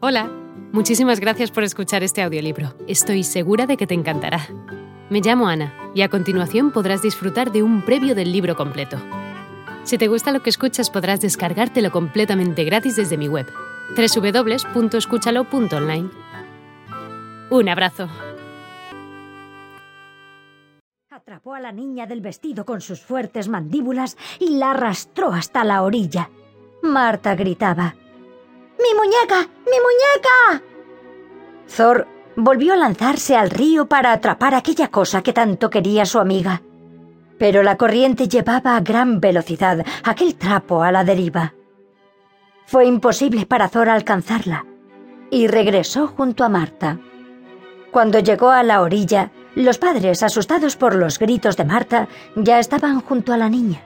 Hola, muchísimas gracias por escuchar este audiolibro. Estoy segura de que te encantará. Me llamo Ana y a continuación podrás disfrutar de un previo del libro completo. Si te gusta lo que escuchas podrás descargártelo completamente gratis desde mi web, www.escúchalo.online. Un abrazo. Atrapó a la niña del vestido con sus fuertes mandíbulas y la arrastró hasta la orilla. Marta gritaba. ¡Mi muñeca! ¡Mi muñeca! Thor volvió a lanzarse al río para atrapar aquella cosa que tanto quería su amiga. Pero la corriente llevaba a gran velocidad aquel trapo a la deriva. Fue imposible para Thor alcanzarla y regresó junto a Marta. Cuando llegó a la orilla, los padres, asustados por los gritos de Marta, ya estaban junto a la niña.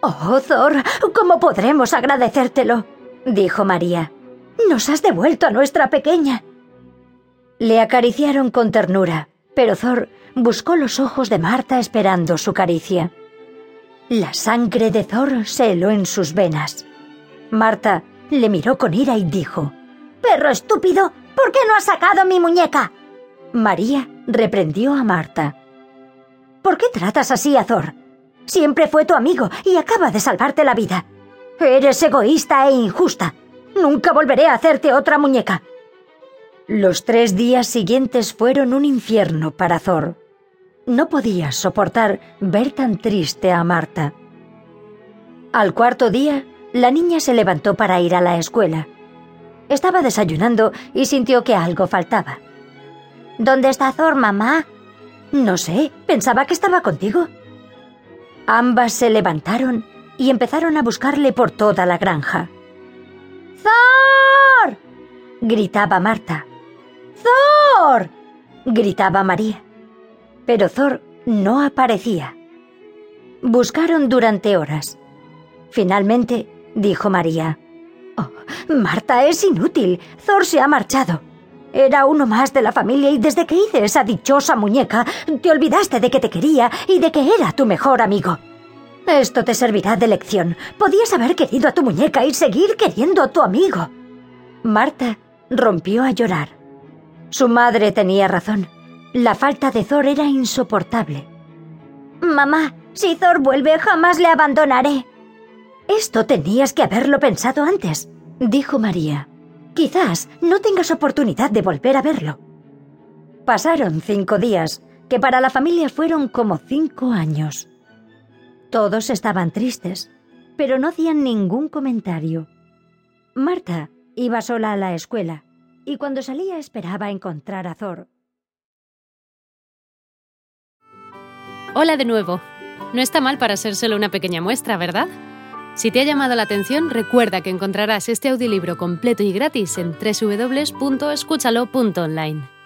Oh, Thor, ¿cómo podremos agradecértelo? dijo María. Nos has devuelto a nuestra pequeña. Le acariciaron con ternura, pero Thor buscó los ojos de Marta esperando su caricia. La sangre de Thor se heló en sus venas. Marta le miró con ira y dijo, Perro estúpido, ¿por qué no has sacado mi muñeca? María reprendió a Marta. ¿Por qué tratas así a Thor? Siempre fue tu amigo y acaba de salvarte la vida. Eres egoísta e injusta. Nunca volveré a hacerte otra muñeca. Los tres días siguientes fueron un infierno para Thor. No podía soportar ver tan triste a Marta. Al cuarto día, la niña se levantó para ir a la escuela. Estaba desayunando y sintió que algo faltaba. ¿Dónde está Thor, mamá? No sé, pensaba que estaba contigo. Ambas se levantaron y empezaron a buscarle por toda la granja. Gritaba Marta. ¡Thor! gritaba María. Pero Thor no aparecía. Buscaron durante horas. Finalmente, dijo María. Oh, Marta, es inútil. Thor se ha marchado. Era uno más de la familia y desde que hice esa dichosa muñeca, te olvidaste de que te quería y de que era tu mejor amigo. Esto te servirá de lección. Podías haber querido a tu muñeca y seguir queriendo a tu amigo. Marta rompió a llorar. Su madre tenía razón. La falta de Thor era insoportable. Mamá, si Thor vuelve jamás le abandonaré. Esto tenías que haberlo pensado antes, dijo María. Quizás no tengas oportunidad de volver a verlo. Pasaron cinco días, que para la familia fueron como cinco años. Todos estaban tristes, pero no hacían ningún comentario. Marta iba sola a la escuela, y cuando salía esperaba encontrar a Thor. Hola de nuevo. No está mal para ser solo una pequeña muestra, ¿verdad? Si te ha llamado la atención, recuerda que encontrarás este audiolibro completo y gratis en www.escúchalo.online.